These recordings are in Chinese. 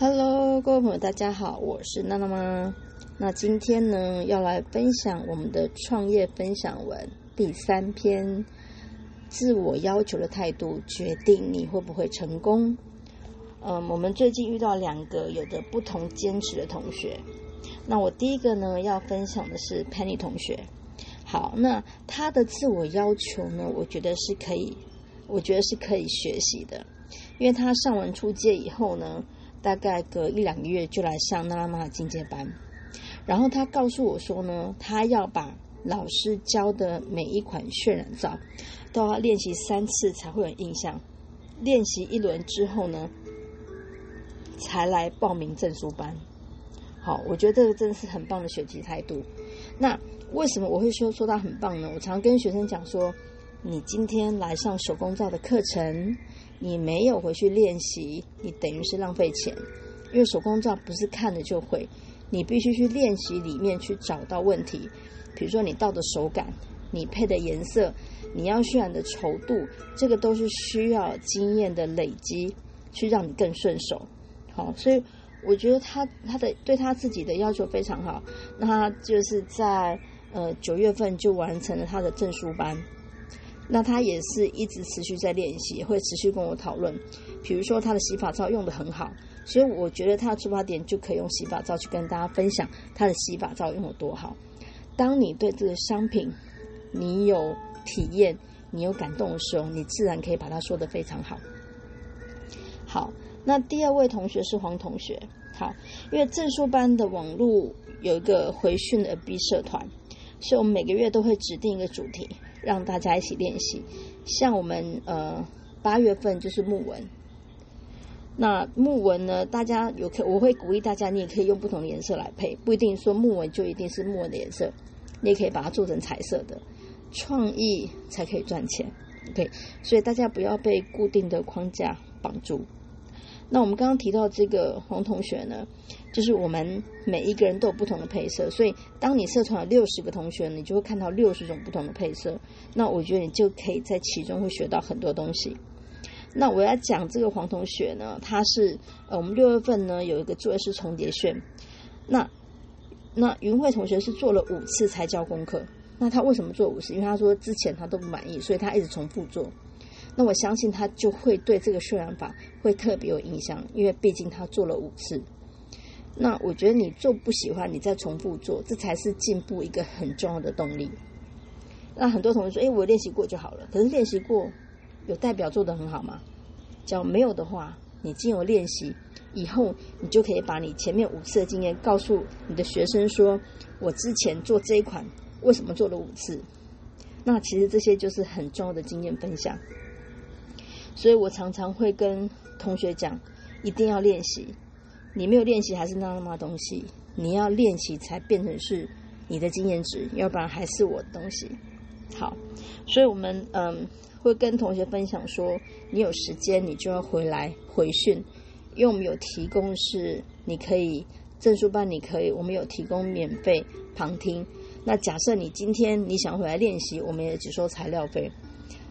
Hello，各位朋友，大家好，我是娜娜妈。那今天呢，要来分享我们的创业分享文第三篇：自我要求的态度决定你会不会成功。嗯，我们最近遇到两个有着不同坚持的同学。那我第一个呢，要分享的是 Penny 同学。好，那他的自我要求呢，我觉得是可以，我觉得是可以学习的，因为他上完初阶以后呢。大概隔一两个月就来上娜拉玛的进阶班，然后他告诉我说呢，他要把老师教的每一款渲染照都要练习三次才会有印象，练习一轮之后呢，才来报名证书班。好，我觉得这个真的是很棒的学习态度。那为什么我会说说他很棒呢？我常跟学生讲说，你今天来上手工皂的课程。你没有回去练习，你等于是浪费钱，因为手工皂不是看了就会，你必须去练习里面去找到问题。比如说你倒的手感，你配的颜色，你要渲染的稠度，这个都是需要经验的累积，去让你更顺手。好，所以我觉得他他的对他自己的要求非常好，那他就是在呃九月份就完成了他的证书班。那他也是一直持续在练习，会持续跟我讨论。比如说他的洗发皂用的很好，所以我觉得他的出发点就可以用洗发皂去跟大家分享他的洗发皂用的多好。当你对这个商品你有体验、你有感动的时候，你自然可以把它说的非常好。好，那第二位同学是黄同学。好，因为证书班的网络有一个回训的 B 社团，所以我们每个月都会指定一个主题。让大家一起练习，像我们呃八月份就是木纹，那木纹呢，大家有可我会鼓励大家，你也可以用不同的颜色来配，不一定说木纹就一定是木纹的颜色，你也可以把它做成彩色的，创意才可以赚钱，OK，所以大家不要被固定的框架绑住。那我们刚刚提到这个黄同学呢，就是我们每一个人都有不同的配色，所以当你社团有六十个同学，你就会看到六十种不同的配色。那我觉得你就可以在其中会学到很多东西。那我要讲这个黄同学呢，他是呃，我们六月份呢有一个作业是重叠卷，那那云慧同学是做了五次才交功课。那他为什么做五次？因为他说之前他都不满意，所以他一直重复做。那我相信他就会对这个渲染法会特别有印象，因为毕竟他做了五次。那我觉得你做不喜欢，你再重复做，这才是进步一个很重要的动力。那很多同学说：“哎，我练习过就好了。”可是练习过有代表做得很好吗？只要没有的话，你经由练习以后，你就可以把你前面五次的经验告诉你的学生说：“我之前做这一款为什么做了五次？”那其实这些就是很重要的经验分享。所以我常常会跟同学讲，一定要练习。你没有练习还是那那么东西，你要练习才变成是你的经验值，要不然还是我的东西。好，所以我们嗯会跟同学分享说，你有时间你就要回来回训，因为我们有提供是你可以证书班，你可以我们有提供免费旁听。那假设你今天你想回来练习，我们也只收材料费。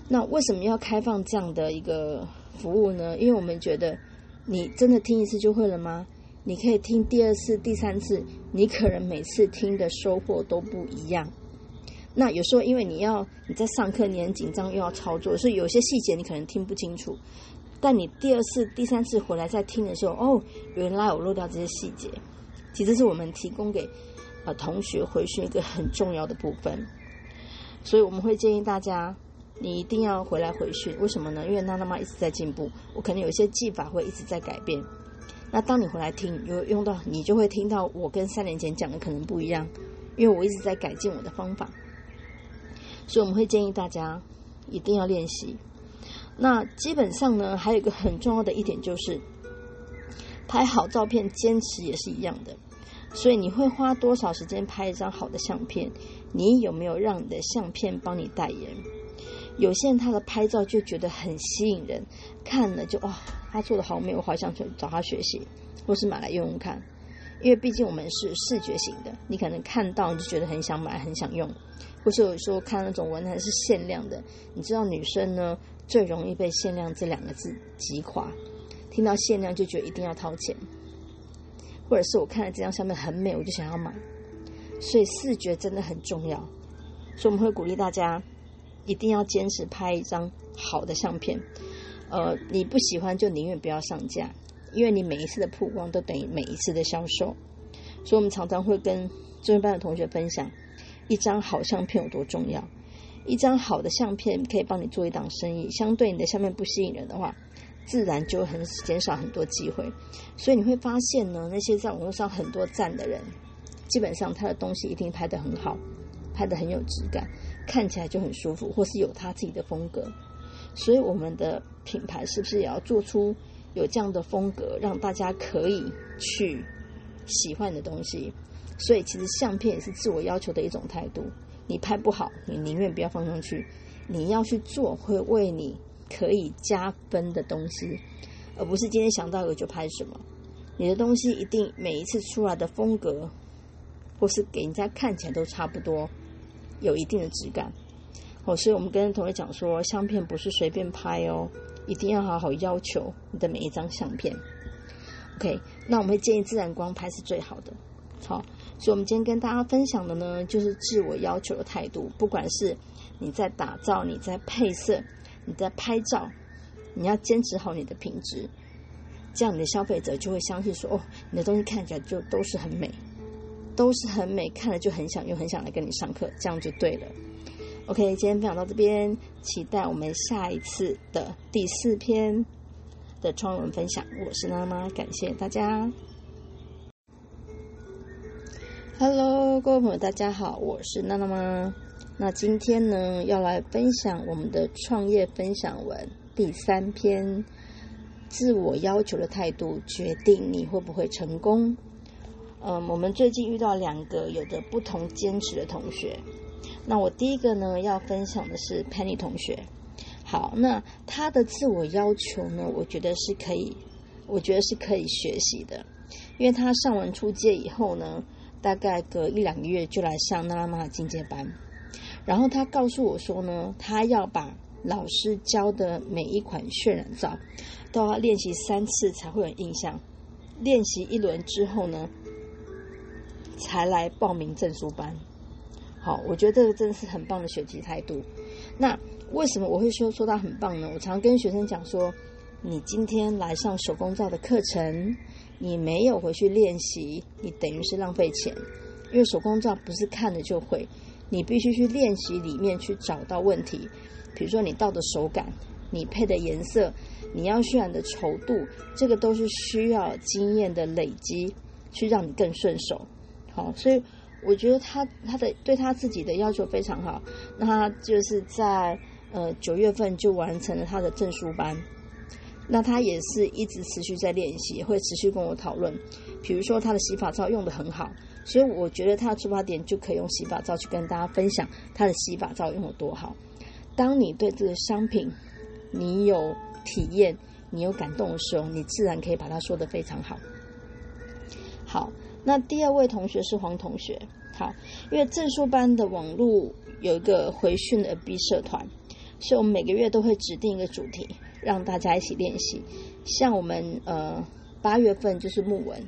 那为什么要开放这样的一个服务呢？因为我们觉得，你真的听一次就会了吗？你可以听第二次、第三次，你可能每次听的收获都不一样。那有时候因为你要你在上课，你很紧张又要操作，所以有些细节你可能听不清楚。但你第二次、第三次回来再听的时候，哦，原来我漏掉这些细节。其实是我们提供给呃同学回去一个很重要的部分。所以我们会建议大家。你一定要回来回训，为什么呢？因为娜娜妈一直在进步，我可能有一些技法会一直在改变。那当你回来听，有用到，你就会听到我跟三年前讲的可能不一样，因为我一直在改进我的方法。所以我们会建议大家一定要练习。那基本上呢，还有一个很重要的一点就是，拍好照片，坚持也是一样的。所以你会花多少时间拍一张好的相片？你有没有让你的相片帮你代言？有些人他的拍照就觉得很吸引人，看了就哇，他做的好美，我好想去找他学习，或是买来用用看。因为毕竟我们是视觉型的，你可能看到你就觉得很想买，很想用，或是有时候看那种文案是限量的，你知道女生呢最容易被限量这两个字击垮，听到限量就觉得一定要掏钱。或者是我看了这张相片很美，我就想要买。所以视觉真的很重要，所以我们会鼓励大家一定要坚持拍一张好的相片。呃，你不喜欢就宁愿不要上架，因为你每一次的曝光都等于每一次的销售。所以我们常常会跟中文班的同学分享，一张好相片有多重要。一张好的相片可以帮你做一档生意，相对你的相片不吸引人的话，自然就很减少很多机会。所以你会发现呢，那些在网络上很多赞的人。基本上他的东西一定拍得很好，拍得很有质感，看起来就很舒服，或是有他自己的风格。所以我们的品牌是不是也要做出有这样的风格，让大家可以去喜欢的东西？所以其实相片也是自我要求的一种态度。你拍不好，你宁愿不要放上去。你要去做会为你可以加分的东西，而不是今天想到有就拍什么。你的东西一定每一次出来的风格。或是给人家看起来都差不多，有一定的质感哦，所以我们跟同学讲说，相片不是随便拍哦，一定要好好要求你的每一张相片。OK，那我们会建议自然光拍是最好的。好，所以我们今天跟大家分享的呢，就是自我要求的态度。不管是你在打造、你在配色、你在拍照，你要坚持好你的品质，这样你的消费者就会相信说，哦，你的东西看起来就都是很美。都是很美，看了就很想又很想来跟你上课，这样就对了。OK，今天分享到这边，期待我们下一次的第四篇的创文分享。我是娜妈，感谢大家。Hello，各位朋友，大家好，我是娜娜妈。那今天呢，要来分享我们的创业分享文第三篇：自我要求的态度决定你会不会成功。嗯，我们最近遇到两个有着不同坚持的同学。那我第一个呢，要分享的是 Penny 同学。好，那他的自我要求呢，我觉得是可以，我觉得是可以学习的。因为他上完初阶以后呢，大概隔一两个月就来上娜拉玛的进阶班。然后他告诉我说呢，他要把老师教的每一款渲染照都要练习三次才会有印象。练习一轮之后呢？才来报名证书班，好，我觉得这个真的是很棒的学习态度。那为什么我会说说他很棒呢？我常跟学生讲说，你今天来上手工皂的课程，你没有回去练习，你等于是浪费钱。因为手工皂不是看了就会，你必须去练习里面去找到问题。比如说你倒的手感，你配的颜色，你要渲染的稠度，这个都是需要经验的累积，去让你更顺手。好，所以我觉得他他的对他自己的要求非常好。那他就是在呃九月份就完成了他的证书班。那他也是一直持续在练习，会持续跟我讨论。比如说他的洗发皂用的很好，所以我觉得他的出发点就可以用洗发皂去跟大家分享他的洗发皂用的多好。当你对这个商品你有体验，你有感动的时候，你自然可以把它说的非常好。好。那第二位同学是黄同学，好，因为证书班的网络有一个回训的 B 社团，所以我们每个月都会指定一个主题，让大家一起练习。像我们呃八月份就是木纹，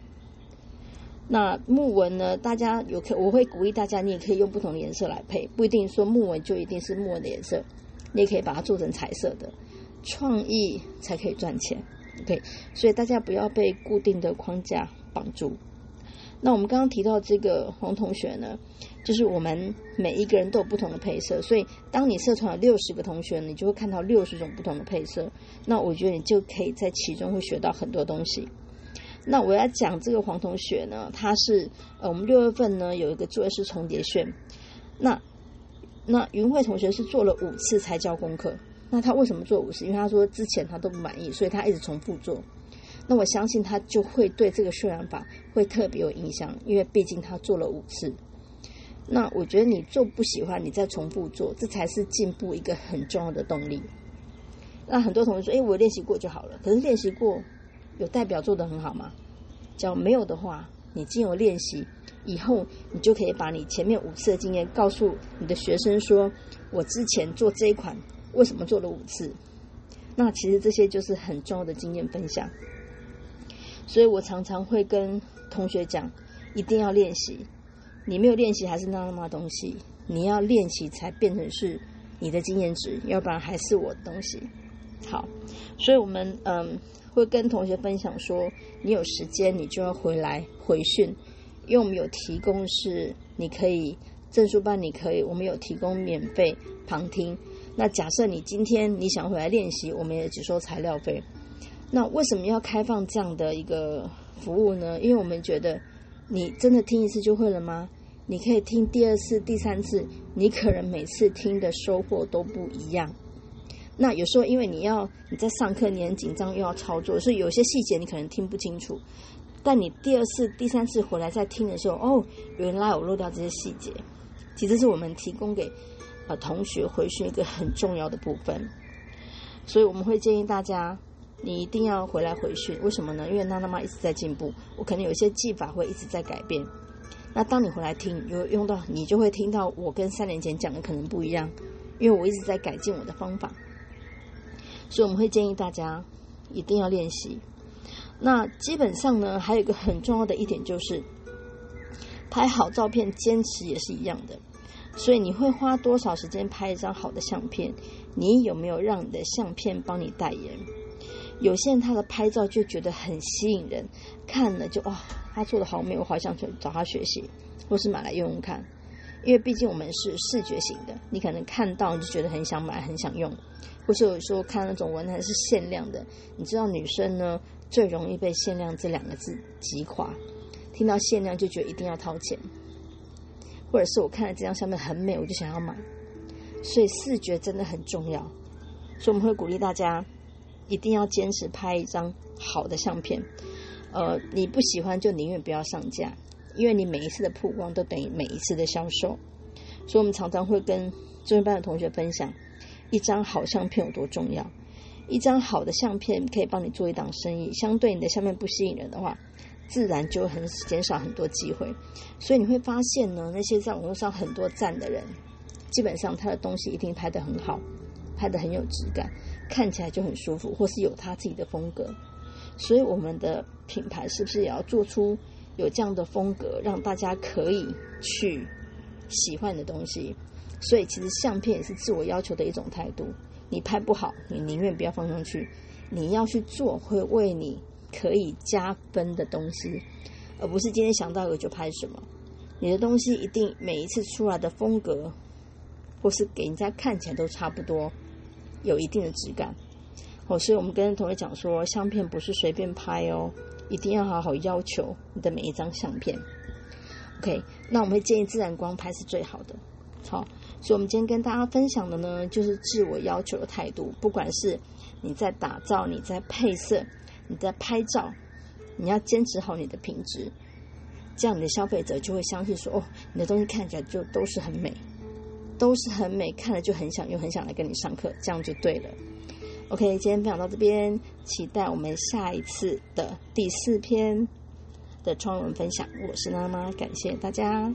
那木纹呢，大家有可我会鼓励大家，你也可以用不同的颜色来配，不一定说木纹就一定是木纹的颜色，你也可以把它做成彩色的，创意才可以赚钱。OK，所以大家不要被固定的框架绑住。那我们刚刚提到这个黄同学呢，就是我们每一个人都有不同的配色，所以当你社团有六十个同学，你就会看到六十种不同的配色。那我觉得你就可以在其中会学到很多东西。那我要讲这个黄同学呢，他是呃，我们六月份呢有一个作业是重叠卷，那那云慧同学是做了五次才交功课。那他为什么做五次？因为他说之前他都不满意，所以他一直重复做。那我相信他就会对这个渲染法会特别有印象，因为毕竟他做了五次。那我觉得你做不喜欢，你再重复做，这才是进步一个很重要的动力。那很多同学说：“哎，我练习过就好了。”可是练习过有代表做得很好吗？叫没有的话，你经由练习以后，你就可以把你前面五次的经验告诉你的学生说：“我之前做这一款为什么做了五次？”那其实这些就是很重要的经验分享。所以我常常会跟同学讲，一定要练习。你没有练习还是那那么东西，你要练习才变成是你的经验值，要不然还是我的东西。好，所以我们嗯会跟同学分享说，你有时间你就要回来回训，因为我们有提供是你可以证书班，你可以我们有提供免费旁听。那假设你今天你想回来练习，我们也只收材料费。那为什么要开放这样的一个服务呢？因为我们觉得你真的听一次就会了吗？你可以听第二次、第三次，你可能每次听的收获都不一样。那有时候因为你要你在上课，你很紧张又要操作，所以有些细节你可能听不清楚。但你第二次、第三次回来再听的时候，哦，原来我漏掉这些细节。其实是我们提供给。呃，同学回训一个很重要的部分，所以我们会建议大家，你一定要回来回训。为什么呢？因为娜娜妈一直在进步，我可能有些技法会一直在改变。那当你回来听，有用到，你就会听到我跟三年前讲的可能不一样，因为我一直在改进我的方法。所以我们会建议大家一定要练习。那基本上呢，还有一个很重要的一点就是，拍好照片，坚持也是一样的。所以你会花多少时间拍一张好的相片？你有没有让你的相片帮你代言？有些人他的拍照就觉得很吸引人，看了就哇，他做的好美，我好想去找他学习，或是买来用用看。因为毕竟我们是视觉型的，你可能看到你就觉得很想买，很想用，或是有时候看那种文案是限量的，你知道女生呢最容易被“限量”这两个字击垮，听到限量就觉得一定要掏钱。或者是我看了这张相片很美，我就想要买，所以视觉真的很重要。所以我们会鼓励大家一定要坚持拍一张好的相片。呃，你不喜欢就宁愿不要上架，因为你每一次的曝光都等于每一次的销售。所以我们常常会跟中文班的同学分享，一张好相片有多重要。一张好的相片可以帮你做一档生意，相对你的相片不吸引人的话。自然就很减少很多机会，所以你会发现呢，那些在网络上很多赞的人，基本上他的东西一定拍得很好，拍得很有质感，看起来就很舒服，或是有他自己的风格。所以我们的品牌是不是也要做出有这样的风格，让大家可以去喜欢的东西？所以其实相片也是自我要求的一种态度。你拍不好，你宁愿不要放上去，你要去做，会为你。可以加分的东西，而不是今天想到有就拍什么。你的东西一定每一次出来的风格，或是给人家看起来都差不多，有一定的质感。哦，所以我们跟同学讲说，相片不是随便拍哦，一定要好好要求你的每一张相片。OK，那我们会建议自然光拍是最好的。好，所以我们今天跟大家分享的呢，就是自我要求的态度，不管是你在打造，你在配色。你在拍照，你要坚持好你的品质，这样你的消费者就会相信说：哦，你的东西看起来就都是很美，都是很美，看了就很想又，很想来跟你上课，这样就对了。OK，今天分享到这边，期待我们下一次的第四篇的创文分享。我是娜妈，感谢大家。